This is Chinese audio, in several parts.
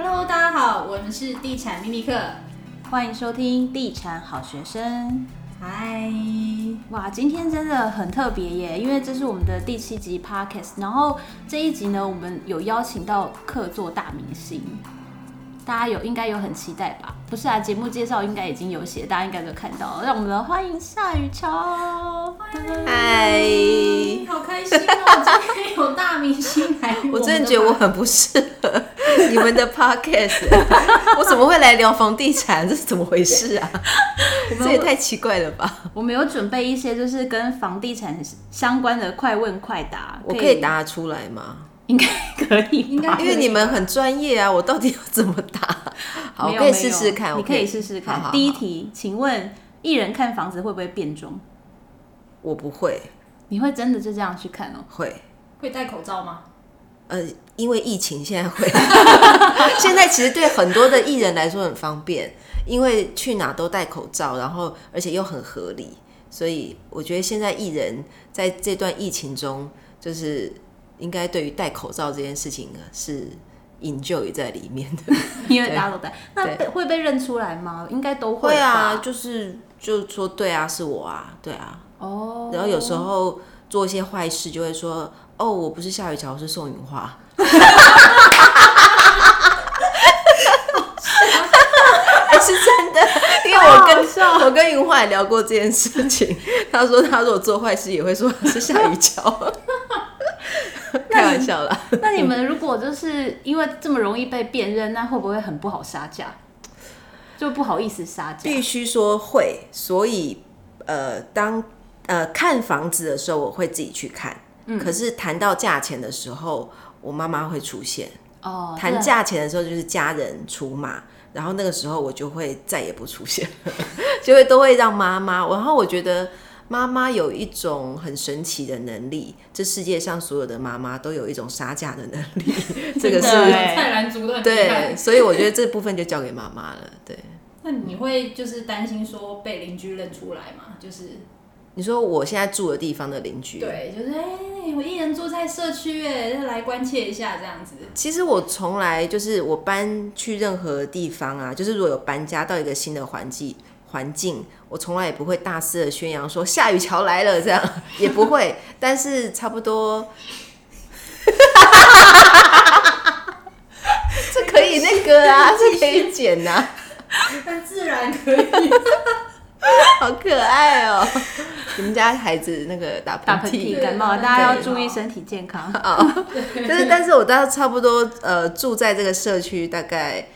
Hello，大家好，我们是地产秘密客，欢迎收听地产好学生。嗨，哇，今天真的很特别耶，因为这是我们的第七集 Podcast，然后这一集呢，我们有邀请到客座大明星。大家有应该有很期待吧？不是啊，节目介绍应该已经有写，大家应该都看到了。让我们来欢迎夏雨乔。嗨，好开心哦！今天有大明星来，我真的觉得我很不适合 你们的 podcast。我怎么会来聊房地产？这是怎么回事啊？这也太奇怪了吧！我们有准备一些就是跟房地产相关的快问快答，我可以答出来吗？应该可以，应该因为你们很专业啊，我到底要怎么答？好，我可以试试看。你可以试试看。好好好。第一题，请问艺人看房子会不会变装？我不会。你会真的就这样去看哦？会。会戴口罩吗？呃，因为疫情现在会。现在其实对很多的艺人来说很方便，因为去哪都戴口罩，然后而且又很合理，所以我觉得现在艺人在这段疫情中就是。应该对于戴口罩这件事情是 enjoy 在里面的，因为大家都戴。那会被认出来吗？应该都会。会啊，就是就说对啊，是我啊，对啊。哦。然后有时候做一些坏事，就会说哦，我不是夏雨乔，我是宋芸樺。是真的，因为我跟我跟云花也聊过这件事情。他说他如果做坏事，也会说是夏雨乔。开玩笑啦。那你们如果就是因为这么容易被辨认，那会不会很不好杀价？就不好意思杀价？必须说会。所以呃，当呃看房子的时候，我会自己去看。嗯。可是谈到价钱的时候，我妈妈会出现。哦。谈价钱的时候，就是家人出马，然后那个时候我就会再也不出现了，就会都会让妈妈。然后我觉得。妈妈有一种很神奇的能力，这世界上所有的妈妈都有一种杀价的能力，这个是菜篮族的。对，所以我觉得这部分就交给妈妈了。对，那你会就是担心说被邻居认出来吗？就是你说我现在住的地方的邻居，对，就是哎、欸，我一人住在社区，哎，来关切一下这样子。其实我从来就是我搬去任何地方啊，就是如果有搬家到一个新的环境。环境，我从来也不会大肆的宣扬说夏雨桥来了，这样 也不会。但是差不多，这可以那个啊，这可以剪呐、啊，很自然可以，好可爱哦、喔。你们家孩子那个打喷嚏、感冒，大家要注意身体健康啊。但是，但是我大概差不多呃住在这个社区大概。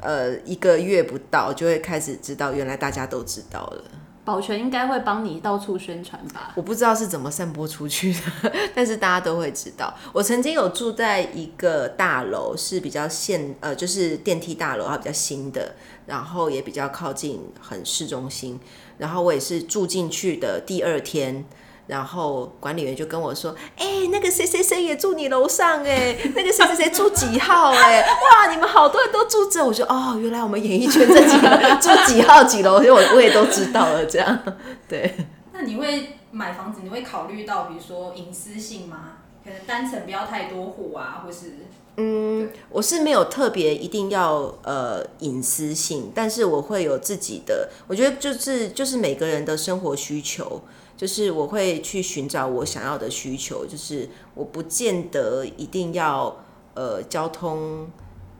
呃，一个月不到就会开始知道，原来大家都知道了。保全应该会帮你到处宣传吧？我不知道是怎么散播出去的，但是大家都会知道。我曾经有住在一个大楼，是比较现呃，就是电梯大楼，它比较新的，然后也比较靠近很市中心。然后我也是住进去的第二天。然后管理员就跟我说：“哎、那个谁谁谁也住你楼上哎，那个谁谁谁住几号哎，哇，你们好多人都住这。”我说：“哦，原来我们演艺圈这几个 住几号几楼，我我也都知道了。”这样，对。那你会买房子，你会考虑到比如说隐私性吗？可能单层不要太多户啊，或是……嗯，我是没有特别一定要呃隐私性，但是我会有自己的，我觉得就是就是每个人的生活需求。就是我会去寻找我想要的需求，就是我不见得一定要呃交通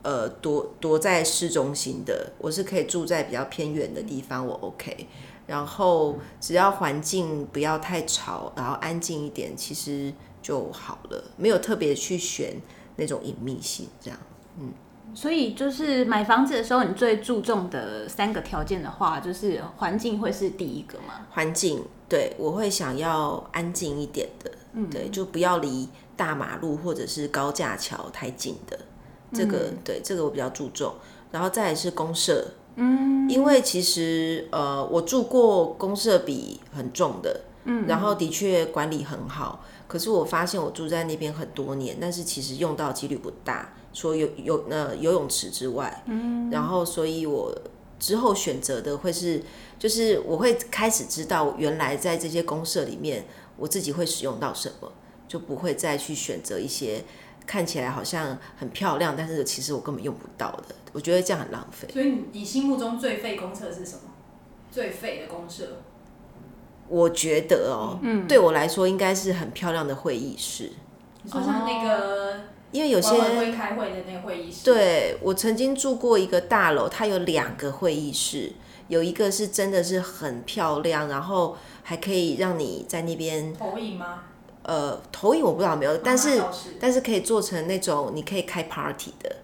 呃躲躲在市中心的，我是可以住在比较偏远的地方，我 OK。然后只要环境不要太吵，然后安静一点，其实就好了，没有特别去选那种隐秘性这样，嗯。所以就是买房子的时候，你最注重的三个条件的话，就是环境会是第一个吗？环境，对，我会想要安静一点的，嗯，对，就不要离大马路或者是高架桥太近的，这个，嗯，对，这个我比较注重。然后再来是公社，嗯，因为其实呃，我住过公社比很重的，嗯，然后的确管理很好，可是我发现我住在那边很多年，但是其实用到几率不大。说游游呃游泳池之外，嗯，然后所以我之后选择的会是，就是我会开始知道原来在这些公社里面，我自己会使用到什么，就不会再去选择一些看起来好像很漂亮，但是其实我根本用不到的。我觉得这样很浪费。所以你你心目中最废公厕是什么？最废的公厕？我觉得哦，嗯，对我来说应该是很漂亮的会议室。你说像那个，因为有些会开会的那个会议室。对，我曾经住过一个大楼，它有两个会议室，有一个是真的是很漂亮，然后还可以让你在那边投影吗？呃，投影我不知道有没有，但是但是可以做成那种你可以开 party 的。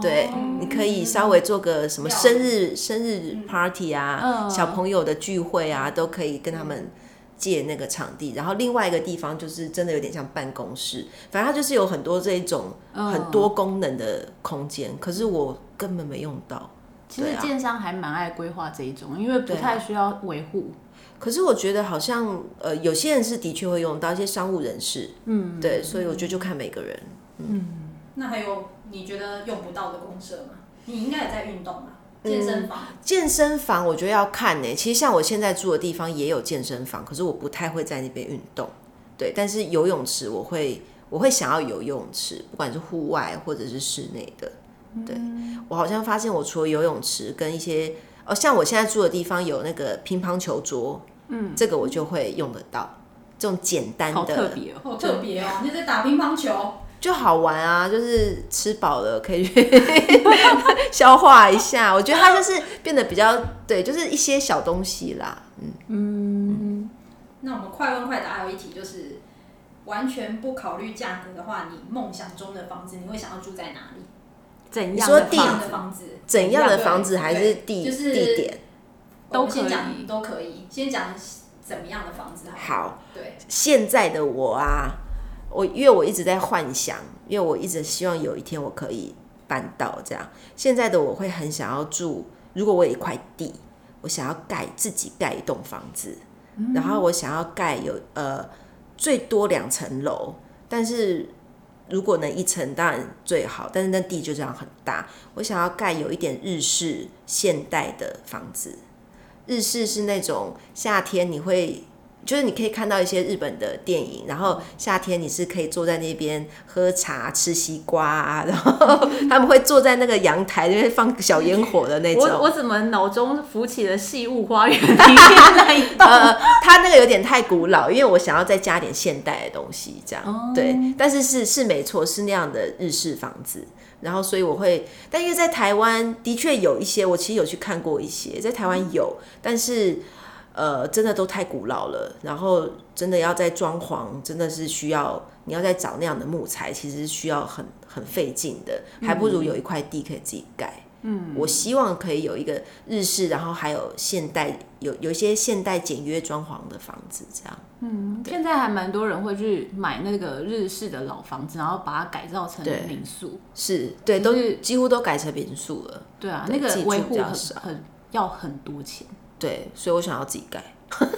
对，你可以稍微做个什么生日生日 party 啊，小朋友的聚会啊，都可以跟他们借那个场地。然后另外一个地方就是真的有点像办公室，反正它就是有很多这一种很多功能的空间。可是我根本没用到。其实建商还蛮爱规划这一种，因为不太需要维护。可是我觉得好像呃，有些人是的确会用到一些商务人士，嗯，对，所以我觉得就看每个人，嗯。那还有你觉得用不到的公社吗？你应该也在运动啊，健身房。嗯，健身房我觉得要看呢。其实像我现在住的地方也有健身房，可是我不太会在那边运动。对，但是游泳池我会，我会想要有游泳池，不管是户外或者是室内的。对，我好像发现我除了游泳池跟一些哦，像我现在住的地方有那个乒乓球桌，嗯，这个我就会用得到。这种简单的，好特别哦，好特别哦，你在打乒乓球。就好玩啊，就是吃饱了可以去 消化一下。我觉得它就是变得比较对，就是一些小东西啦。嗯嗯。那我们快问快答还有一题，就是完全不考虑价格的话，你梦想中的房子你会想要住在哪里？怎样？你说地的房子？怎样的房子还是地？就是地点都可以，都可以。先讲怎么样的房子好？好。对。现在的我啊。我因为我一直在幻想，因为我一直希望有一天我可以办到这样。现在的我会很想要住，如果我有一块地，我想要盖自己盖一栋房子，然后我想要盖有呃最多两层楼，但是如果能一层当然最好，但是那地就这样很大。我想要盖有一点日式现代的房子，日式是那种夏天你会。就是你可以看到一些日本的电影，然后夏天你是可以坐在那边喝茶、吃西瓜啊，然后他们会坐在那个阳台那边放小烟火的那种。我 我怎么脑中浮起了细雾花园里面那一栋？呃，它那个有点太古老，因为我想要再加点现代的东西，这样、哦、对。但是是是没错，是那样的日式房子。然后所以我会，但因为在台湾的确有一些，我其实有去看过一些，在台湾有，但是。呃，真的都太古老了，然后真的要再装潢，真的是需要你要再找那样的木材，其实需要很很费劲的，还不如有一块地可以自己盖。嗯，我希望可以有一个日式，然后还有现代，有有一些现代简约装潢的房子，这样。嗯，现在还蛮多人会去买那个日式的老房子，然后把它改造成民宿。是，对，都是几乎都改成民宿了。对啊，那个维护很很要很多钱。对，所以我想要自己盖，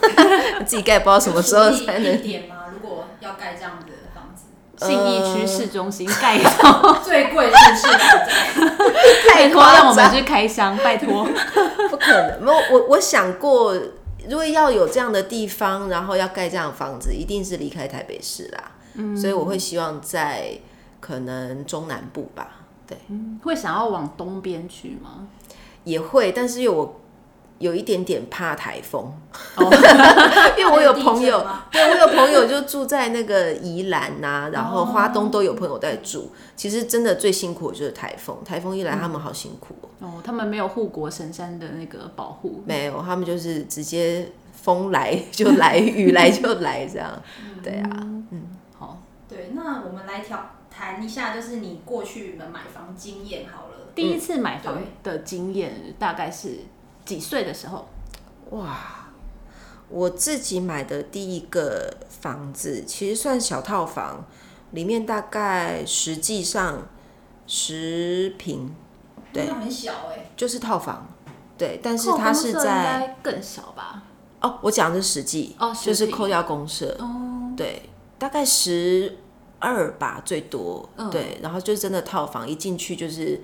自己盖不知道什么时候才能。点吗？如果要盖这样子的房子，信义区市中心盖一套 最贵是不是？太夸张，让我们去开箱，拜托。不可能，没有我我想过，如果要有这样的地方，然后要盖这样的房子，一定是离开台北市啦。嗯，所以我会希望在可能中南部吧。对，会想要往东边去吗？也会，但是因为我。有一点点怕台风，因为我有朋友，对，我有朋友就住在那个宜兰呐、啊，然后花东都有朋友在住。其实真的最辛苦的就是台风，台风一来他们好辛苦哦。他们没有护国神山的那个保护，没有，他们就是直接风来就来，雨来就来这样。对啊，嗯，好，对，那我们来调谈一下，就是你过去的买房经验好了。第一次买房的经验大概是。几岁的时候？哇，我自己买的第一个房子其实算小套房，里面大概实际上十平，对，很小哎、欸，就是套房，对，但是它是在更小吧？哦，我讲的是实际，哦，就是扣掉公社，哦，对，大概十二吧，最多，嗯、对，然后就真的套房，一进去就是。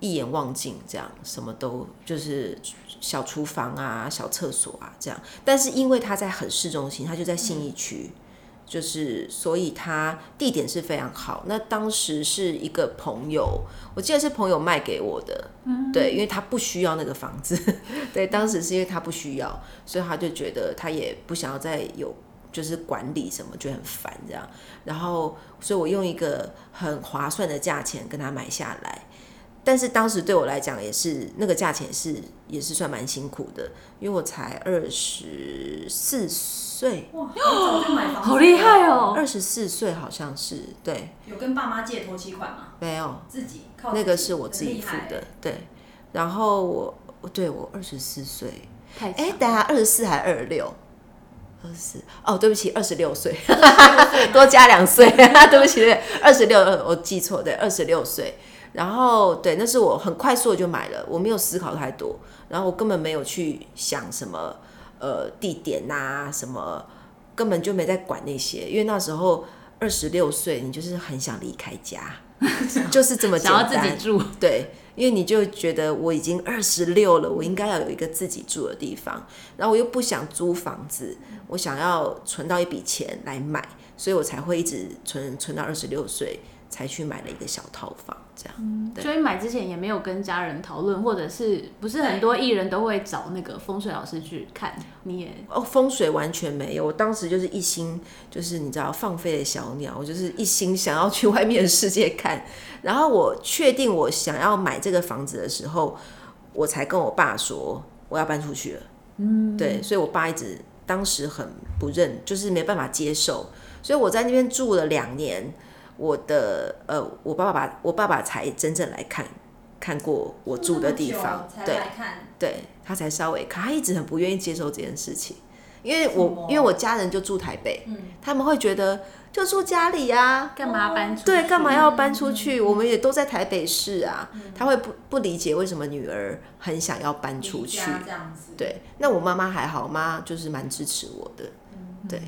一眼望尽，这样什么都就是小厨房啊、小厕所啊这样。但是因为它在很市中心，它就在信义区，就是，所以它地点是非常好。那当时是一个朋友，我记得是朋友卖给我的，嗯，对，因为他不需要那个房子，对，当时是因为他不需要，所以他就觉得他也不想要再有就是管理什么，就很烦这样。然后，所以我用一个很划算的价钱跟他买下来。但是当时对我来讲也是那个价钱是也是算蛮辛苦的，因为我才二十四岁，哇，早就买房，好厉害哦！二十四岁好像是对。有跟爸妈借头期款吗？没有，自己靠自己。那个是我自己付的，对。然后我，对我二十四岁，哎，等下二十四还二十六？二十四哦，对不起，二十六岁，多加两岁，对不起，对，二十六，我记错，对，二十六岁。然后对，那是我很快速的就买了，我没有思考太多，然后我根本没有去想什么呃地点呐、啊，什么根本就没在管那些，因为那时候二十六岁，你就是很想离开家，就是这么简单，想要自己住。对，因为你就觉得我已经二十六了，我应该要有一个自己住的地方，然后我又不想租房子，我想要存到一笔钱来买，所以我才会一直存存到二十六岁。才去买了一个小套房，这样。嗯，所以买之前也没有跟家人讨论，或者是不是很多艺人都会找那个风水老师去看？你也哦，风水完全没有。我当时就是一心，就是你知道放飞的小鸟，我就是一心想要去外面的世界看。然后我确定我想要买这个房子的时候，我才跟我爸说我要搬出去了。嗯，对，所以我爸一直当时很不认，就是没办法接受。所以我在那边住了两年。我的呃，我爸爸，我爸爸才真正来看看过我住的地方，对，对，他才稍微看，他一直很不愿意接受这件事情，因为我因为我家人就住台北，嗯，他们会觉得就住家里啊，干嘛搬出去？对，干嘛要搬出去？我们也都在台北市啊，他会不不理解为什么女儿很想要搬出去，这样子，对，那我妈妈还好，我妈就是蛮支持我的，对。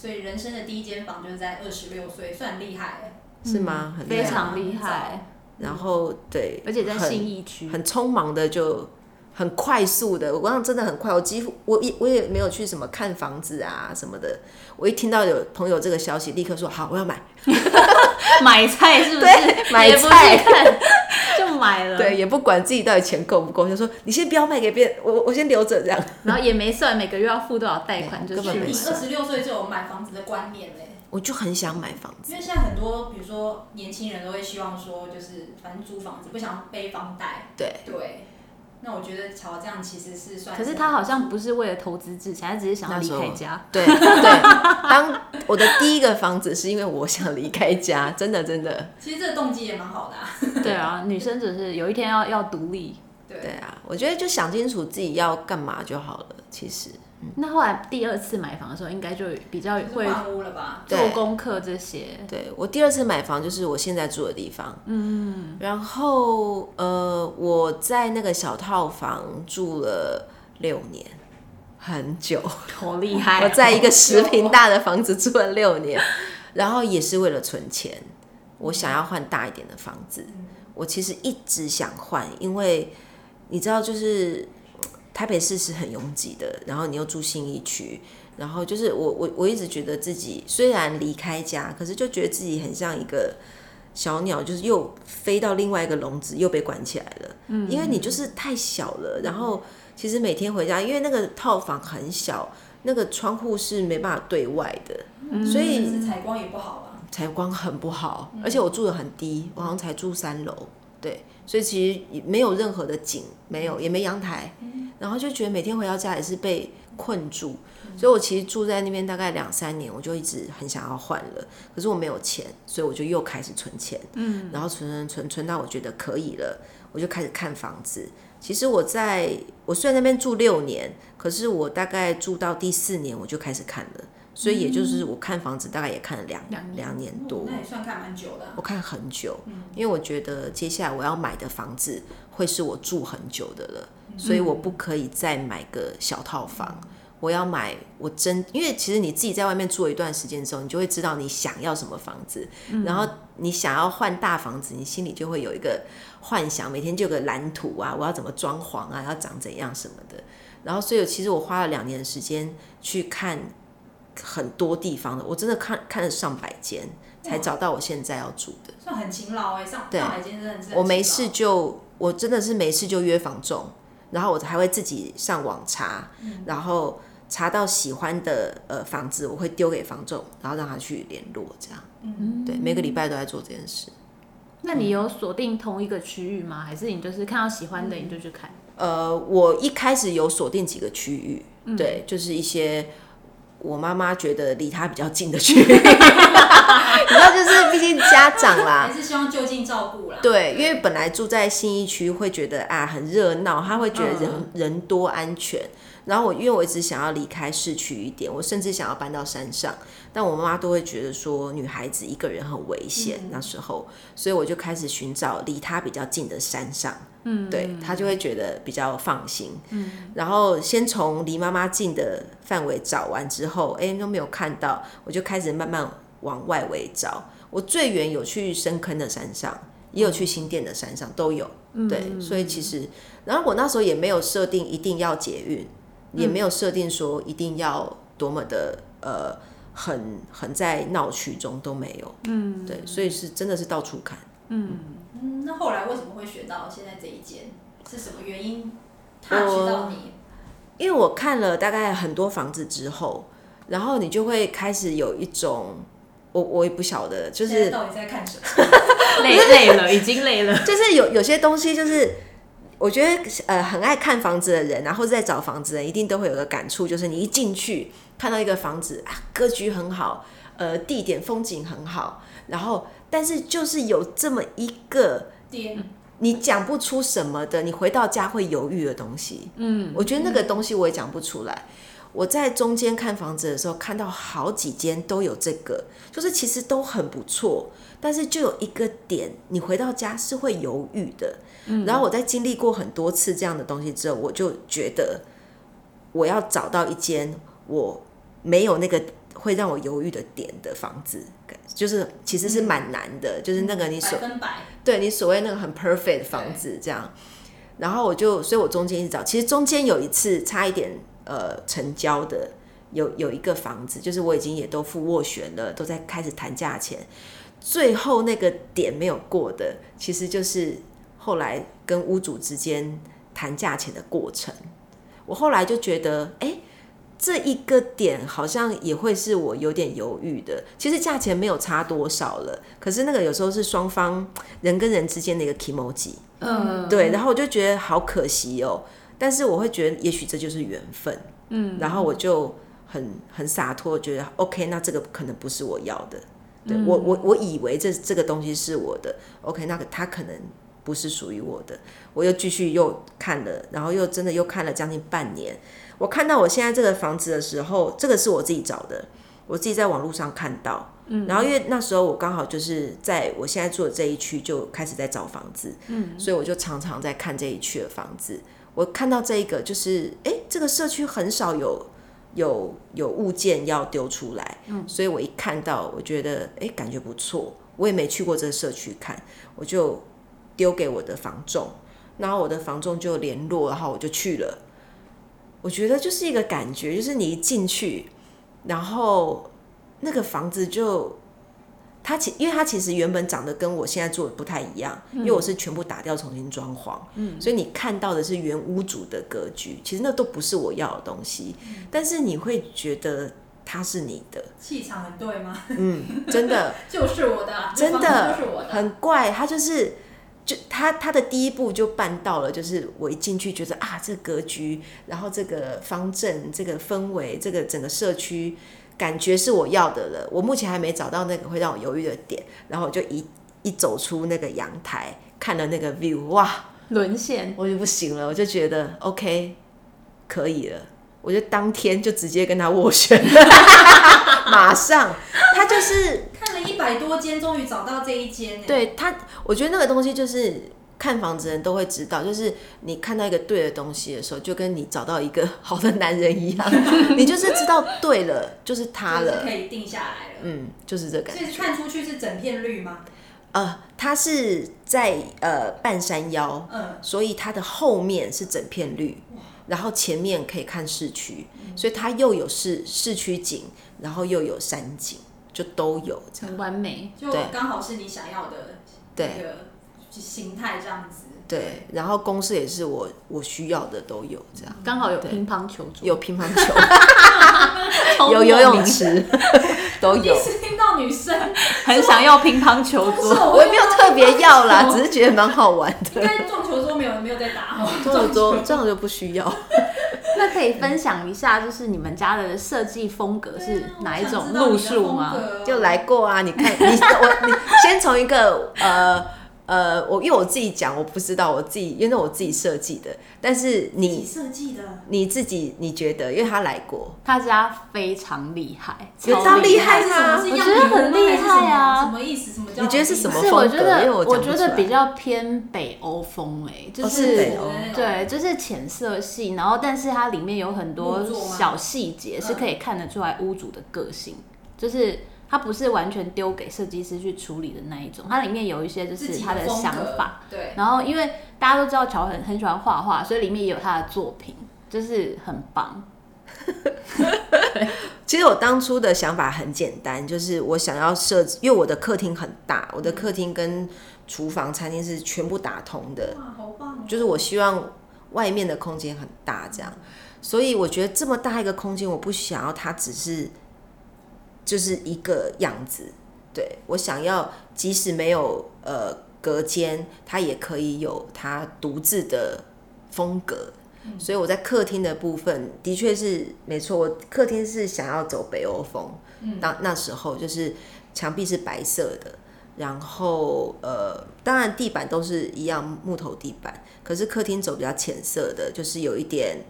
所以人生的第一间房就是在二十六岁，算厉害，是吗？很非常厉害。然后对，而且在信义区，很匆忙的就很快速的，我刚刚真的很快，我几乎我也我也没有去什么看房子啊什么的，我一听到有朋友这个消息，立刻说好，我要买。买菜是不是？对，买菜就买了。对，也不管自己到底钱够不够，就说你先不要卖给别人，我我先留着这样。然后也没算每个月要付多少贷款，就根本没算。你二十六岁就有买房子的观念嘞？我就很想买房子，因为现在很多，比如说年轻人都会希望说，就是反正租房子，不想背房贷。对对。那我觉得乔这样其实是算是，可是他好像不是为了投资自己，他只是想要离开家。对对，当我的第一个房子是因为我想离开家，真的真的。其实这个动机也蛮好的啊。对啊，女生只是有一天要要独立。对对啊，我觉得就想清楚自己要干嘛就好了。其实。那后来第二次买房的时候，应该就比较会做功课这些。对，对我第二次买房就是我现在住的地方。嗯，然后呃，我在那个小套房住了六年，很久，好厉害啊。我在一个十平大的房子住了六年，然后也是为了存钱，我想要换大一点的房子。我其实一直想换，因为你知道，就是。台北市是很拥挤的，然后你又住信义区，然后就是我我我一直觉得自己虽然离开家，可是就觉得自己很像一个小鸟，就是又飞到另外一个笼子，又被关起来了。嗯，因为你就是太小了，然后其实每天回家，因为那个套房很小，那个窗户是没办法对外的，嗯，所以采光也不好啊，采光很不好，而且我住的很低，我好像才住三楼，对，所以其实没有任何的景，没有也没阳台。然后就觉得每天回到家也是被困住，所以我其实住在那边大概两三年，我就一直很想要换了，可是我没有钱，所以我就又开始存钱，嗯，然后存存存存到我觉得可以了，我就开始看房子。其实我在我虽然那边住六年，可是我大概住到第四年我就开始看了，所以也就是我看房子大概也看了两两年。多，那也算看蛮久的。我看很久，因为我觉得接下来我要买的房子会是我住很久的了。所以我不可以再买个小套房，嗯、我要买我真，因为其实你自己在外面住了一段时间之后，你就会知道你想要什么房子，嗯、然后你想要换大房子，你心里就会有一个幻想，每天就有个蓝图啊，我要怎么装潢啊，要长怎样什么的。然后，所以其实我花了两年的时间去看很多地方的，我真的看看了上百间，才找到我现在要住的。算很勤劳哎，上上百间真的是。我没事就，我真的是没事就约房仲，然后我还会自己上网查，嗯、然后查到喜欢的呃房子，我会丢给房仲，然后让他去联络，这样。嗯，对，每个礼拜都在做这件事。那你有锁定同一个区域吗？还是你就是看到喜欢的你就去看？呃，我一开始有锁定几个区域，嗯、对，就是一些我妈妈觉得离她比较近的区域，你知道，就是毕竟家长啦，还是希望就近照顾啦。对，因为本来住在信义区，会觉得啊很热闹，他会觉得人、嗯、人多安全。然后我因为我一直想要离开市区一点，我甚至想要搬到山上，但我妈妈都会觉得说女孩子一个人很危险、嗯、那时候，所以我就开始寻找离她比较近的山上，嗯，对，她就会觉得比较放心，嗯，然后先从离妈妈近的范围找完之后，哎都没有看到，我就开始慢慢往外围找，我最远有去深坑的山上，也有去新店的山上都有，对，所以其实，然后我那时候也没有设定一定要捷运。也没有设定说一定要多么的呃很很在闹区中都没有，嗯，对，所以是真的是到处看，嗯嗯。那后来为什么会选到现在这一间？是什么原因？他知道你？因为我看了大概很多房子之后，然后你就会开始有一种，我我也不晓得，就是到底在看什么？累累了，已经累了。就是有有些东西就是。我觉得呃，很爱看房子的人，然后在找房子的人，一定都会有个感触，就是你一进去看到一个房子啊，格局很好，呃，地点风景很好，然后但是就是有这么一个点，你讲不出什么的，你回到家会犹豫的东西。嗯，我觉得那个东西我也讲不出来。我在中间看房子的时候，看到好几间都有这个，就是其实都很不错，但是就有一个点，你回到家是会犹豫的。然后我在经历过很多次这样的东西之后，我就觉得我要找到一间我没有那个会让我犹豫的点的房子，就是其实是蛮难的，就是那个你所对你所谓那个很 perfect 的房子这样。然后我就，所以我中间一直找，其实中间有一次差一点呃成交的，有有一个房子，就是我已经也都付斡旋了，都在开始谈价钱，最后那个点没有过的，其实就是。后来跟屋主之间谈价钱的过程，我后来就觉得，哎，这一个点好像也会是我有点犹豫的。其实价钱没有差多少了，可是那个有时候是双方人跟人之间的一个 kimoji，嗯，对。然后我就觉得好可惜哦，但是我会觉得也许这就是缘分，嗯。然后我就很很洒脱，觉得 OK，那这个可能不是我要的。对，我我我以为这这个东西是我的，OK，那个他可能。不是属于我的，我又继续又看了，然后又真的又看了将近半年。我看到我现在这个房子的时候，这个是我自己找的，我自己在网络上看到。嗯，然后因为那时候我刚好就是在我现在住的这一区就开始在找房子，嗯，所以我就常常在看这一区的房子。我看到这一个就是，哎，这个社区很少有有有物件要丢出来，嗯，所以我一看到，我觉得，哎，感觉不错。我也没去过这个社区看，我就。丢给我的房仲，然后我的房仲就联络，然后我就去了。我觉得就是一个感觉，就是你一进去，然后那个房子就它其因为它其实原本长得跟我现在住的不太一样，因为我是全部打掉重新装潢，嗯，所以你看到的是原屋主的格局，其实那都不是我要的东西，但是你会觉得它是你的气场很对吗？嗯，真的 就是我的，真的很怪，它就是。就他他的第一步就办到了，就是我一进去觉得啊，这格局，然后这个方阵，这个氛围，这个整个社区，感觉是我要的了。我目前还没找到那个会让我犹豫的点，然后我就一一走出那个阳台，看了那个 view，哇，沦陷，我就不行了，我就觉得 OK，可以了，我就当天就直接跟他斡旋了，马上，他就是。一百多间，终于找到这一间。对他，我觉得那个东西就是看房子的人都会知道，就是你看到一个对的东西的时候，就跟你找到一个好的男人一样，你就是知道对了，就是他了，可以定下来了。嗯，就是这个感觉。所以看出去是整片绿吗？呃，它是在呃半山腰，嗯，所以它的后面是整片绿。然后前面可以看市区，所以它又有市市区景，然后又有山景，就都有这样，很完美，就刚好是你想要的那个形态这样子。对，然后公式也是我我需要的都有这样，刚好有乒乓球桌，有乒乓球，有游泳池，都有。第一次听到女生。很想要乒乓球桌，我也没有特别要啦，只是觉得蛮好玩的。应该撞球桌没有没有在打，撞球桌这样就不需要。那可以分享一下，就是你们家的设计风格是哪一种路数吗？就来过啊，你看，你我你先从一个呃。呃，我因为我自己讲，我不知道我自己，因为我自己设计的。但是你设计的，你自己你觉得？因为他来过，他家非常厉害，有这么厉害吗？我觉得很厉害啊！什么意思？什么叫？你觉得是什么风格？是我觉得，因为我我觉得比较偏北欧风哎，就是北欧对，就是浅色系，然后但是它里面有很多小细节是可以看得出来屋主的个性，就是。它不是完全丢给设计师去处理的那一种，它里面有一些就是他的想法。对。然后因为大家都知道乔很很喜欢画画，所以里面也有他的作品，就是很棒。其实我当初的想法很简单，就是我想要设置，因为我的客厅很大，我的客厅跟厨房、餐厅是全部打通的。哇，好棒哦！就是我希望外面的空间很大，这样。所以我觉得这么大一个空间，我不想要它只是。就是一个样子，对，我想要，即使没有呃隔间，它也可以有它独自的风格。嗯、所以我在客厅的部分，的确是没错，我客厅是想要走北欧风。嗯，那那时候就是墙壁是白色的，然后呃，当然地板都是一样木头地板，可是客厅走比较浅色的，就是有一点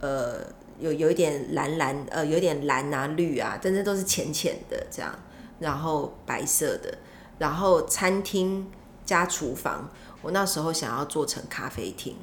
呃。有有一点蓝蓝，呃，有一点蓝啊绿啊，真的都是浅浅的这样，然后白色的，然后餐厅加厨房，我那时候想要做成咖啡厅，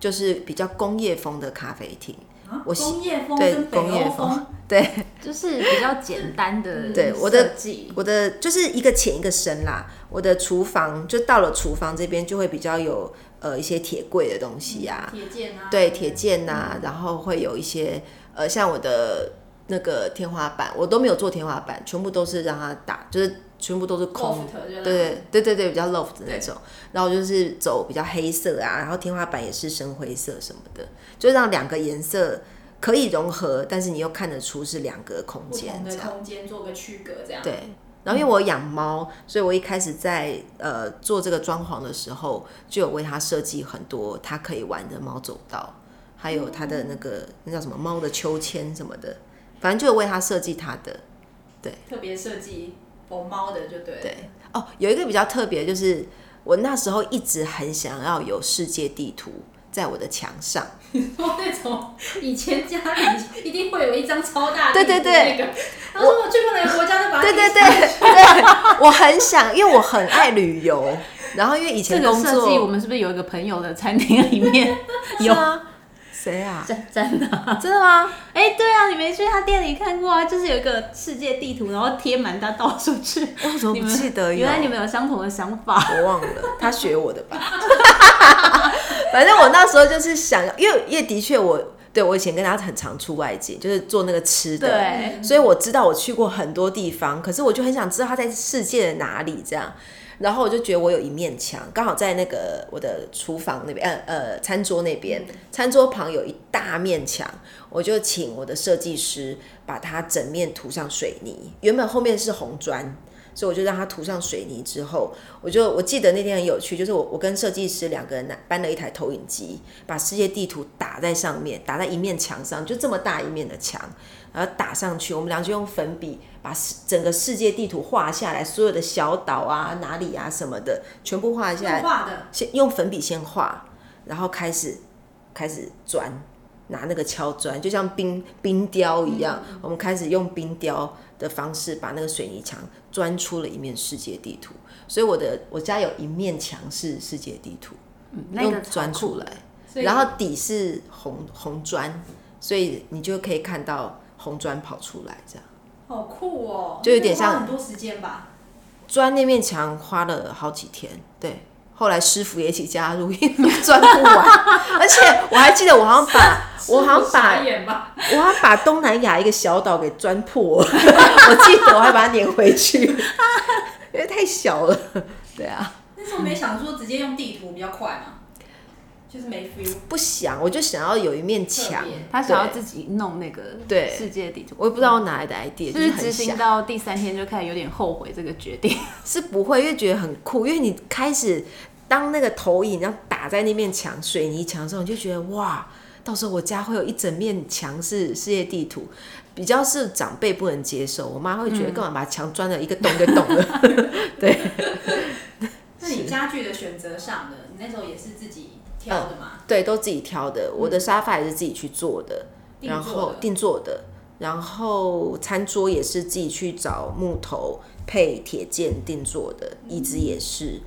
就是比较工业风的咖啡厅。啊、我工业风对工业风对，就是比较简单的 对我的我的就是一个浅一个深啦。我的厨房就到了厨房这边就会比较有。呃，一些铁柜的东西呀、啊，铁件啊，对，铁件呐、啊，嗯、然后会有一些呃，像我的那个天花板，我都没有做天花板，全部都是让它打，就是全部都是空，对对对对对，比较 loft 的那种。然后就是走比较黑色啊，然后天花板也是深灰色什么的，就让两个颜色可以融合，但是你又看得出是两个空间，不同的空间做个区隔，这样。对。然后因为我养猫，所以我一开始在呃做这个装潢的时候，就有为它设计很多它可以玩的猫走道，还有它的那个那叫什么猫的秋千什么的，反正就有为它设计它的，对，特别设计我猫的就对。对哦，有一个比较特别，就是我那时候一直很想要有世界地图。在我的墙上，那种以前家里一定会有一张超大的对对对，那个，然后说我去过哪个国家都把它对对对 对，我很想，因为我很爱旅游，然后因为以前工作，这个设计我们是不是有一个朋友的餐厅里面 有？谁啊？真真的真的吗？哎、欸，对啊，你没去他店里看过啊？就是有一个世界地图，然后贴满他到处去。我怎么不记得？原来你们有相同的想法。我忘了，他学我的吧。反正我那时候就是想，因为因为的确我对我以前跟他很常出外景，就是做那个吃的，对，所以我知道我去过很多地方，可是我就很想知道他在世界的哪里这样。然后我就觉得我有一面墙，刚好在那个我的厨房那边，呃呃，餐桌那边，餐桌旁有一大面墙，我就请我的设计师把它整面涂上水泥。原本后面是红砖，所以我就让它涂上水泥之后，我就我记得那天很有趣，就是我我跟设计师两个人搬了一台投影机，把世界地图打在上面，打在一面墙上，就这么大一面的墙。然后打上去，我们俩就用粉笔把整个世界地图画下来，所有的小岛啊、哪里啊什么的，全部画下来。画的。先用粉笔先画，然后开始开始钻，拿那个敲砖，就像冰冰雕一样。嗯、我们开始用冰雕的方式把那个水泥墙钻出了一面世界地图。所以我的我家有一面墙是世界地图，嗯、那个钻出来，然后底是红红砖，所以你就可以看到。红砖跑出来，这样好酷哦！就有点像很多时间吧。钻那面墙花了好几天，对，后来师傅也一起加入，因为钻不完。而且我还记得，我好像把，我好像把，我好像把东南亚一个小岛给钻破了。我记得我还把它撵回去，因为太小了。对啊。那时候没想说直接用地图比较快嘛。就是没 feel，不想，我就想要有一面墙，他想要自己弄那个对世界地图，我也不知道我哪来的 idea，就是执行到第三天就开始有点后悔这个决定，是不会，因为觉得很酷，因为你开始当那个投影然后打在那面墙水泥墙上，你就觉得哇，到时候我家会有一整面墙是世界地图，比较是长辈不能接受，我妈会觉得干嘛把墙钻了一个洞一个洞的，嗯、对。那你家具的选择上呢？你那时候也是自己。挑的嘛、嗯，对，都自己挑的。我的沙发也是自己去做的，嗯、然后定做的，然后餐桌也是自己去找木头配铁件定做的，椅子也是。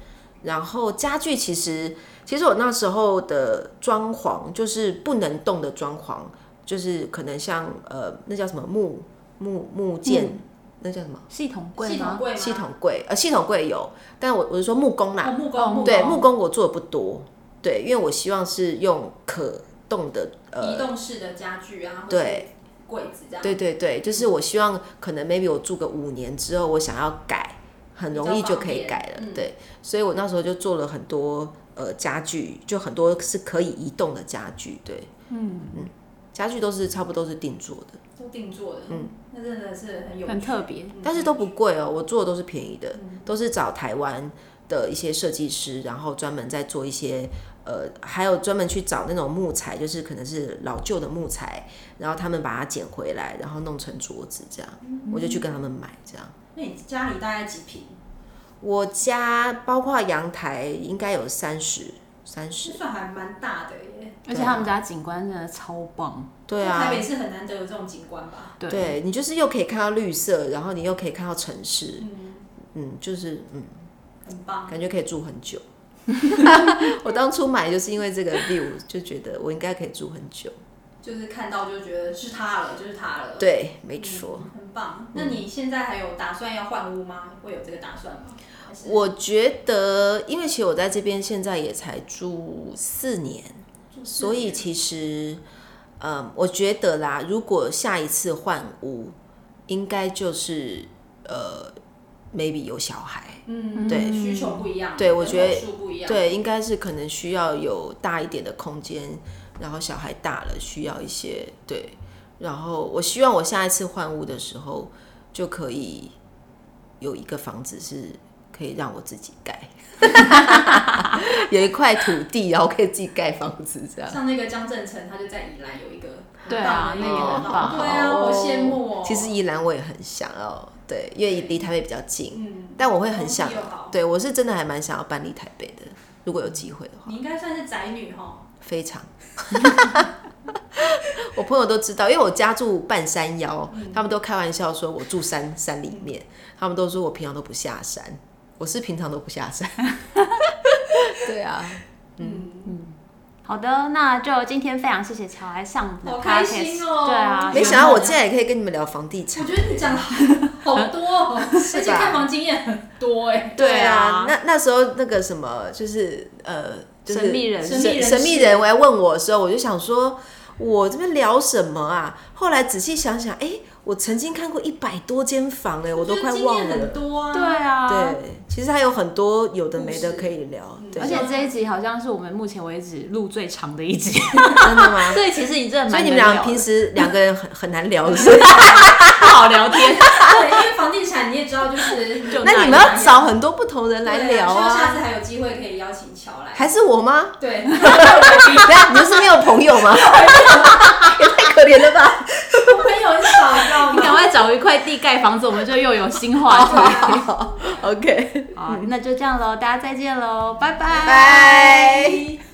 然后家具其实，其实我那时候的装潢就是不能动的装潢，就是可能像呃，那叫什么木木木件，嗯、那叫什么系统柜？系统柜？系统柜？呃，系统柜有，但我我是说木工啦，哦、木工，对，木工我做的不多。对，因为我希望是用可动的呃移动式的家具啊，对，柜子这样。对对对，就是我希望可能 maybe 我住个五年之后，我想要改，很容易就可以改了。对，所以我那时候就做了很多呃家具，就很多是可以移动的家具。对，嗯嗯，家具都是差不多都是定做的，都定做的，嗯，那真的是很有很特别，但是都不贵哦，我做的都是便宜的，都是找台湾的一些设计师，然后专门在做一些。呃，还有专门去找那种木材，就是可能是老旧的木材，然后他们把它捡回来，然后弄成桌子这样，嗯、我就去跟他们买这样。那你家里大概几平？我家包括阳台应该有三十，三十，算还蛮大的耶。而且他们家景观真的超棒。对啊，台北是很难得有这种景观吧？对，对你就是又可以看到绿色，然后你又可以看到城市，嗯，嗯，就是嗯，很棒，感觉可以住很久。我当初买就是因为这个 view，就觉得我应该可以住很久。就是看到就觉得是它了，就是它了。对，没错、嗯，很棒。那你现在还有打算要换屋吗？会有这个打算吗？我觉得，因为其实我在这边现在也才住四年，四年，所以其实，嗯，我觉得啦，如果下一次换屋，应该就是呃。Maybe 有小孩，嗯，对，需求不一样，对，我觉得，对，应该是可能需要有大一点的空间，然后小孩大了需要一些，对，然后我希望我下一次换屋的时候就可以有一个房子是可以让我自己盖，有一块土地，然后可以自己盖房子这样。像那个江振成，他就在宜兰有一个，对啊，那也很棒，对啊，好羡慕哦。其实宜兰我也很想要。对，因为离台北比较近，嗯，但我会很想，对，我是真的还蛮想要搬离台北的，如果有机会的话。你应该算是宅女哦。非常。我朋友都知道，因为我家住半山腰，嗯，他们都开玩笑说我住山山里面，他们都说我平常都不下山，我是平常都不下山。对啊，嗯嗯。好的，那就今天非常谢谢乔来上的 podcast，好开心哦！对啊，没想到我竟然也可以跟你们聊房地产。我觉得你讲的好多哦，而且看房经验很多哎。对啊，那那时候那个什么，就是呃，就是、神秘人神神秘人，我来问我的时候，我就想说，我这边聊什么啊？后来仔细想想，哎、欸。我曾经看过一百多间房哎，我都快忘了。很多啊。对啊。对，其实还有很多有的没的可以聊。而且这一集好像是我们目前为止录最长的一集。真的吗？对，其实你真的蛮。所以你们俩平时两个人很很难聊，是不好聊天。对，因为房地产你也知道，就是那你们要找很多不同人来聊啊。下次还有机会可以邀请乔来。还是我吗？对。等下，你们是没有朋友吗？可怜了吧。我朋友很少，你赶快找一块地盖房子，我们就又有新话题。OK，好，那就这样喽，大家再见喽，拜拜。拜。